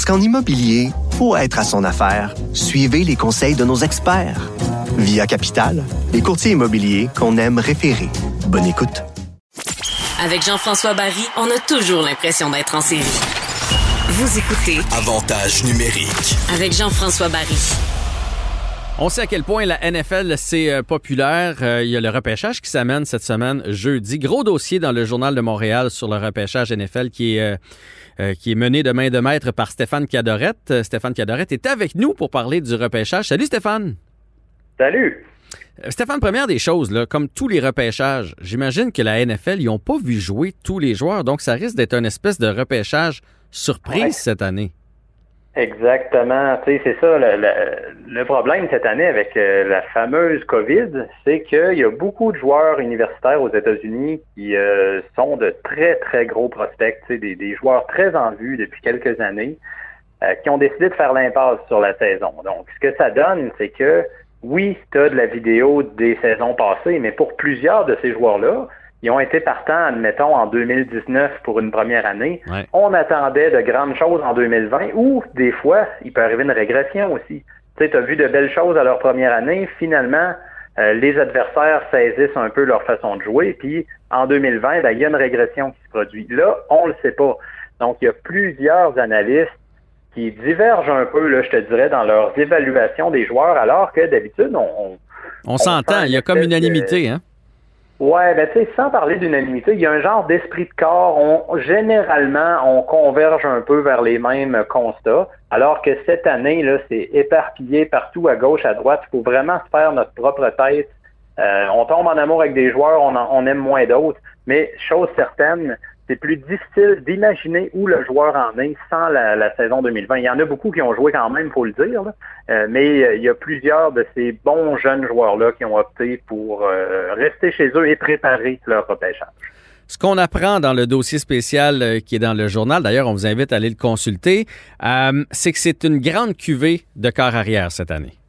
Parce qu'en immobilier, pour être à son affaire, suivez les conseils de nos experts. Via Capital, les courtiers immobiliers qu'on aime référer. Bonne écoute. Avec Jean-François Barry, on a toujours l'impression d'être en série. Vous écoutez Avantage numérique. avec Jean-François Barry. On sait à quel point la NFL, c'est euh, populaire. Euh, il y a le repêchage qui s'amène cette semaine, jeudi. Gros dossier dans le Journal de Montréal sur le repêchage NFL qui est, euh, qui est mené de main de maître par Stéphane Cadorette. Stéphane Cadorette est avec nous pour parler du repêchage. Salut Stéphane. Salut! Stéphane, première des choses, là, comme tous les repêchages, j'imagine que la NFL, ils n'ont pas vu jouer tous les joueurs, donc ça risque d'être une espèce de repêchage surprise Ouais. cette année. Exactement. Tu sais, c'est ça. Le, problème cette année avec euh, la fameuse COVID, c'est qu'il y a beaucoup de joueurs universitaires aux États-Unis qui euh, sont de très, très gros prospects, des joueurs très en vue depuis quelques années, euh, qui ont décidé de faire l'impasse sur la saison. Donc, ce que ça donne, c'est que oui, tu as de la vidéo des saisons passées, mais pour plusieurs de ces joueurs-là, ils ont été partants, admettons, en 2019 pour une première année. Ouais. On attendait de grandes choses en 2020 ou des fois, il peut arriver une régression aussi. Tu sais, tu as vu de belles choses à leur première année. Finalement, euh, les adversaires saisissent un peu leur façon de jouer. Puis en 2020, ben, il y a une régression qui se produit. Là, on le sait pas. Donc, il y a plusieurs analystes qui divergent un peu, là, je te dirais, dans leurs évaluations des joueurs, alors que d'habitude, on, on On s'entend, il y a comme unanimité, hein? Ouais, ben tu sais, sans parler d'unanimité, il y a un genre d'esprit de corps. On, généralement, on converge un peu vers les mêmes constats, alors que cette année, là, c'est éparpillé partout à gauche, à droite. Il faut vraiment se faire notre propre tête. Euh, on tombe en amour avec des joueurs, on, en- on aime moins d'autres. Mais chose certaine, c'est plus difficile d'imaginer où le joueur en est sans la, saison 2020. Il y en a beaucoup qui ont joué quand même, faut le dire. Euh, mais euh, il y a plusieurs de ces bons jeunes joueurs-là qui ont opté pour euh, rester chez eux et préparer leur repêchage. Ce qu'on apprend dans le dossier spécial qui est dans le journal, d'ailleurs, on vous invite à aller le consulter, c'est que c'est une grande cuvée de corps arrière cette année.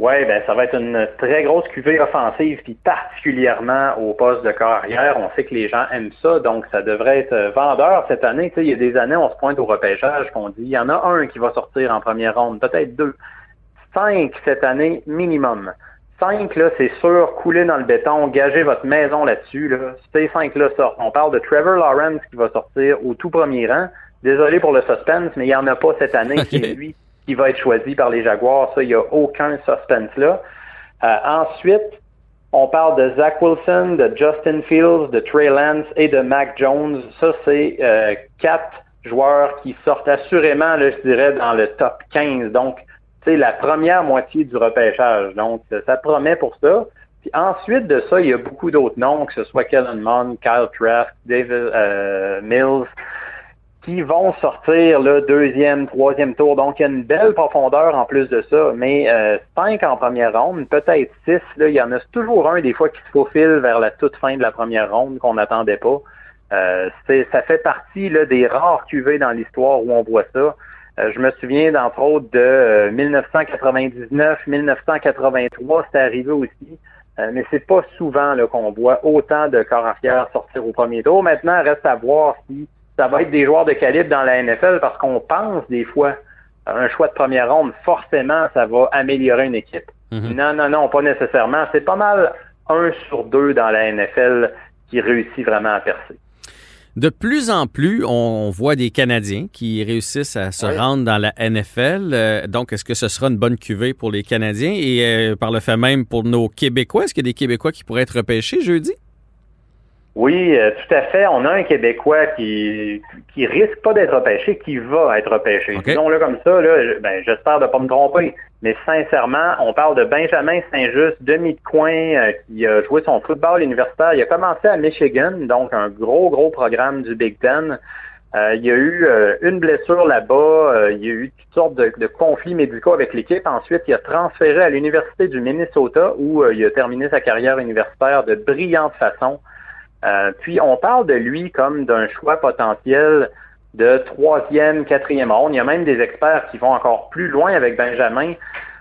Oui, ben ça va être une très grosse cuvée offensive, puis particulièrement au poste de corps arrière. On sait que les gens aiment ça, donc ça devrait être euh, vendeur cette année. Tu sais, il y a des années, on se pointe au repêchage, qu'on dit il y en a un qui va sortir en première ronde, peut-être deux. Cinq cette année minimum. Cinq, là, c'est sûr, couler dans le béton, gager votre maison là-dessus. Là. Ces cinq-là sortent. On parle de Trevor Lawrence qui va sortir au tout premier rang. Désolé pour le suspense, mais il n'y en a pas cette année. C'est lui qui va être choisi par les Jaguars. Ça, il n'y a aucun suspense là. Euh, ensuite, on parle de Zach Wilson, de Justin Fields, de Trey Lance et de Mac Jones. Ça, c'est euh, quatre joueurs qui sortent assurément, là, je dirais, dans le top 15. Donc, c'est la première moitié du repêchage. Donc, ça, promet pour ça. Puis ensuite de ça, il y a beaucoup d'autres noms, que ce soit Kellen Mond, Kyle Trask, David euh, Mills, qui vont sortir le deuxième, troisième tour. Donc, il y a une belle profondeur en plus de ça. Mais euh, cinq en première ronde, peut-être six. Là, il y en a toujours un des fois qui se faufile vers la toute fin de la première ronde qu'on n'attendait pas. Euh, c'est- ça fait partie là, des rares cuvées dans l'histoire où on voit ça. Euh, je me souviens d'entre autres de euh, 1999, 1983, c'était arrivé aussi. Euh, mais c'est pas souvent qu'on voit autant de corps arrière sortir au premier tour. Maintenant, reste à voir si ça va être des joueurs de calibre dans la NFL parce qu'on pense des fois un choix de première ronde, forcément, ça va améliorer une équipe. Mhm. Non, non, non, pas nécessairement. C'est pas mal un sur deux dans la NFL qui réussit vraiment à percer. De plus en plus, on voit des Canadiens qui réussissent à se Oui. rendre dans la NFL. Euh, donc, est-ce que ce sera une bonne cuvée pour les Canadiens? Et euh, par le fait même pour nos Québécois? Est-ce qu'il y a des Québécois qui pourraient être repêchés jeudi? Oui, euh, tout à fait. On a un Québécooi qui qui risque pas d'être repêché, qui va être repêché. OK. Disons-le comme ça, là, ben, j'espère de pas me tromper. Mais sincèrement, on parle de Benjamin Saint-Just, demi de coin, euh, qui a joué son football universitaire. Il a commencé à Michigan, donc un gros, gros programme du Big Ten. Euh, il y a eu euh, une blessure là-bas, euh, il y a eu toutes sortes de, de conflits médicaux avec l'équipe. Ensuite, il a transféré à l'Université du Minnesota où il a terminé sa carrière universitaire de brillante façon. Puis on parle de lui comme d'un choix potentiel de troisième, quatrième ronde. Il y a même des experts qui vont encore plus loin avec Benjamin.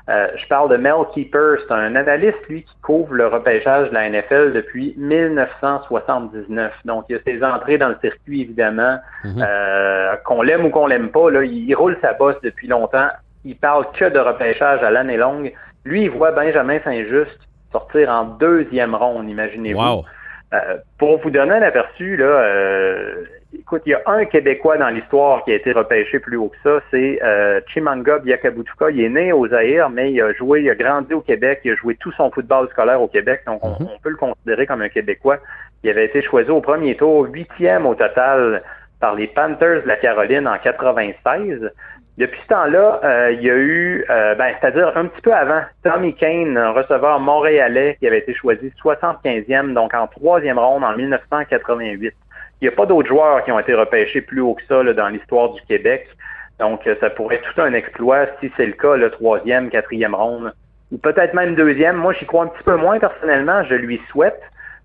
Euh, je parle de Mel Keeper, c'est un analyste, lui, qui couvre le repêchage de la NFL depuis 1979. Donc, il a ses entrées dans le circuit, évidemment. Mhm. euh, qu'on l'aime ou qu'on l'aime pas, là, il roule sa bosse depuis longtemps. Il parle que de repêchage à l'année longue. Lui, il voit Benjamin Saint-Just sortir en deuxième ronde, imaginez-vous. Wow. Euh, pour vous donner un aperçu, là, euh, écoute, il y a un Québécois dans l'histoire qui a été repêché plus haut que ça, c'est euh, Chimanga Biakabutuka. Il est né aux Zaïre, mais il a joué, il a grandi au Québec, il a joué tout son football scolaire au Québec, donc on, Mhm. on peut le considérer comme un Québécois. Il avait été choisi au premier tour, huitième au total par les Panthers de la Caroline en 96. Depuis ce temps-là, euh, il y a eu, euh, ben, c'est-à-dire un petit peu avant, Tommy Kane, un receveur montréalais qui avait été choisi 75e, donc en troisième ronde en 1988. Il n'y a pas d'autres joueurs qui ont été repêchés plus haut que ça là, dans l'histoire du Québec. Donc, euh, ça pourrait être tout un exploit si c'est le cas, le troisième, quatrième ronde, ou peut-être même deuxième. Moi, j'y crois un petit peu moins personnellement, je lui souhaite.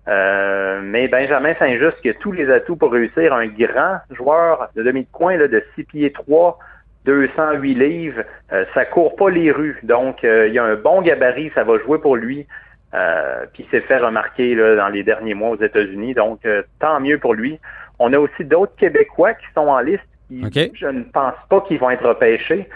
Euh, mais Benjamin Saint-Just qui a tous les atouts pour réussir un grand joueur de demi de coin de 6 pieds 3, 208 livres, euh, ça court pas les rues. Donc, euh, il y a un bon gabarit, ça va jouer pour lui. Euh, puis il s'est fait remarquer là, dans les derniers mois aux États-Unis. Donc, euh, tant mieux pour lui. On a aussi d'autres Québécois qui sont en liste qui, je ne pense pas qu'ils vont être repêchés.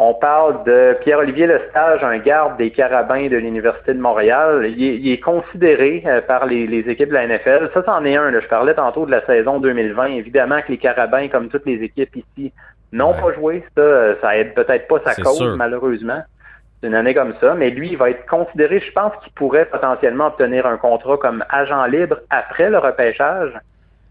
On parle de Pierre-Olivier Lestage, un garde des Carabins de l'Université de Montréal. Il est, il est considéré euh, par les, les équipes de la NFL. Ça, c'en est un. là. Je parlais tantôt de la saison 2020. Évidemment que les Carabins, comme toutes les équipes ici, Ouais. pas joué. Ça, euh, ça aide peut-être pas sa cause, sûr. malheureusement. C'est une année comme ça. Mais lui, il va être considéré, je pense qu'il pourrait potentiellement obtenir un contrat comme agent libre après le repêchage.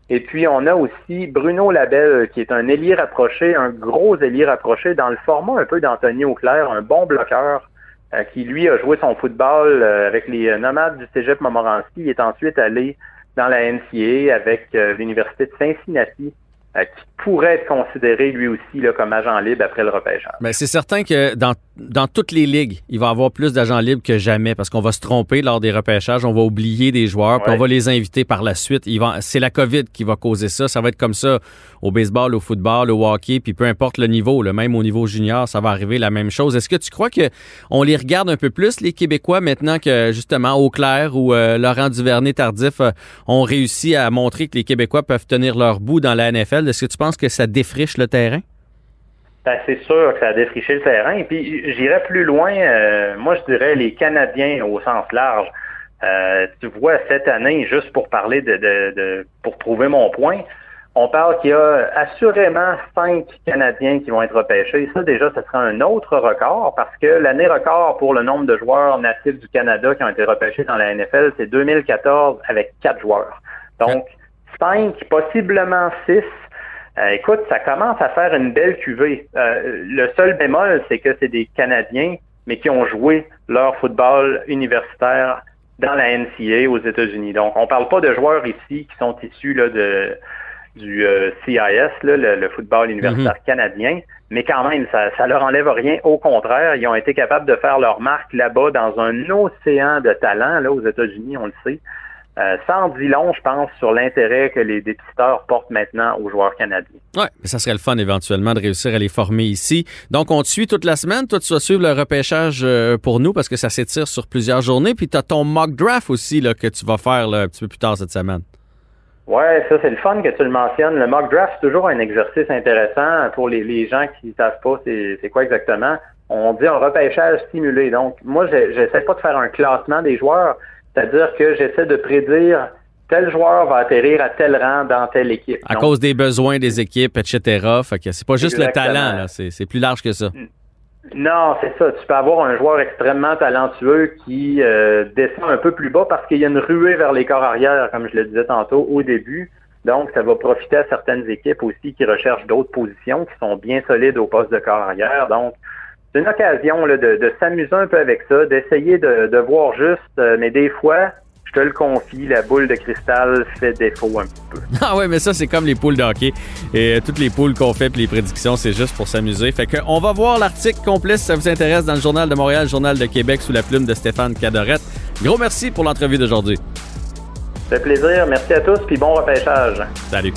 Et puis, on a aussi Bruno Labelle, qui est un ailier rapproché, un gros ailier rapproché, dans le format un peu d'Anthony Auclair, un bon bloqueur, euh, qui, lui, a joué son football euh, avec les euh, nomades du Cégep Montmorency. Il est ensuite allé dans la NCA avec euh, l'Université de Cincinnati, euh, qui pourrait être considéré, lui aussi, là, comme agent libre après le repêchage. Ben, c'est certain que dans, dans toutes les ligues, il va y avoir plus d'agents libres que jamais parce qu'on va se tromper lors des repêchages, on va oublier des joueurs, puis on va les inviter par la suite. C'est la COVID qui va causer ça. Ça va être comme ça au baseball, au football, au hockey, puis peu importe le niveau, le même au niveau junior, ça va arriver la même chose. Est-ce que tu crois que on les regarde un peu plus, les Québécois, maintenant que justement Auclair ou euh, Laurent Duvernay-Tardif euh, ont réussi à montrer que les Québécois peuvent tenir leur bout dans la NFL? Est-ce que tu penses que ça défriche le terrain? Ben, c'est sûr que ça a défriché le terrain. Et puis, j'irais plus loin. euh, moi, je dirais les Canadiens au sens large. Euh, tu vois, cette année, juste pour parler de, de, de- pour prouver mon point, on parle qu'il y a assurément cinq Canadiens qui vont être repêchés. Ça, déjà, ce sera un autre record parce que l'année record pour le nombre de joueurs natifs du Canada qui ont été repêchés dans la NFL, c'est 2014 avec quatre joueurs. Donc, cinq, possiblement six. Euh, écoute, ça commence à faire une belle cuvée. Euh, le seul bémol, c'est que c'est des Canadiens, mais qui ont joué leur football universitaire dans la NCA aux États-Unis. Donc, on parle pas de joueurs ici qui sont issus là, de, du euh, CIS, là, le, le football universitaire canadien, mais quand même, ça, ça leur enlève rien. Au contraire, ils ont été capables de faire leur marque là-bas dans un océan de talent là aux États-Unis, on le sait. Euh, ça en dit long, je pense, sur l'intérêt que les dépisteurs portent maintenant aux joueurs canadiens. Oui, mais ça serait le fun éventuellement de réussir à les former ici. Donc, on te suit toute la semaine. Toi, tu vas suivre le repêchage euh, pour nous parce que ça s'étire sur plusieurs journées. Puis, tu as ton mock draft aussi là, que tu vas faire là, un petit peu plus tard cette semaine. Ouais, ça c'est le fun que tu le mentionnes. Le mock draft, c'est toujours un exercice intéressant pour les, les gens qui ne savent pas c'est quoi exactement. On dit un repêchage simulé. Donc, moi, j'essaie pas de faire un classement des joueurs, c'est-à-dire que j'essaie de prédire tel joueur va atterrir à tel rang dans telle équipe. À Donc, cause des besoins des équipes, etc. Fait que c'est pas juste Exactement. le talent, là. C'est c'est plus large que ça. Non, c'est ça. Tu peux avoir un joueur extrêmement talentueux qui euh, descend un peu plus bas parce qu'il y a une ruée vers les corps arrière, comme je le disais tantôt au début. Donc, ça va profiter à certaines équipes aussi qui recherchent d'autres positions, qui sont bien solides au poste de corps arrière. Donc, c'est une occasion là, de, de s'amuser un peu avec ça, d'essayer de, de voir juste, euh, mais des fois, je te le confie, la boule de cristal fait défaut un petit peu. Ah ouais, mais ça, c'est comme les poules de hockey. Et euh, toutes les poules qu'on fait puis les prédictions, c'est juste pour s'amuser. Fait que on va voir l'article complet si ça vous intéresse dans le Journal de Montréal, Journal de Québec sous la plume de Stéphane Cadorette. Gros merci pour l'entrevue d'aujourd'hui. Ça fait plaisir. Merci à tous, puis bon repêchage. Salut.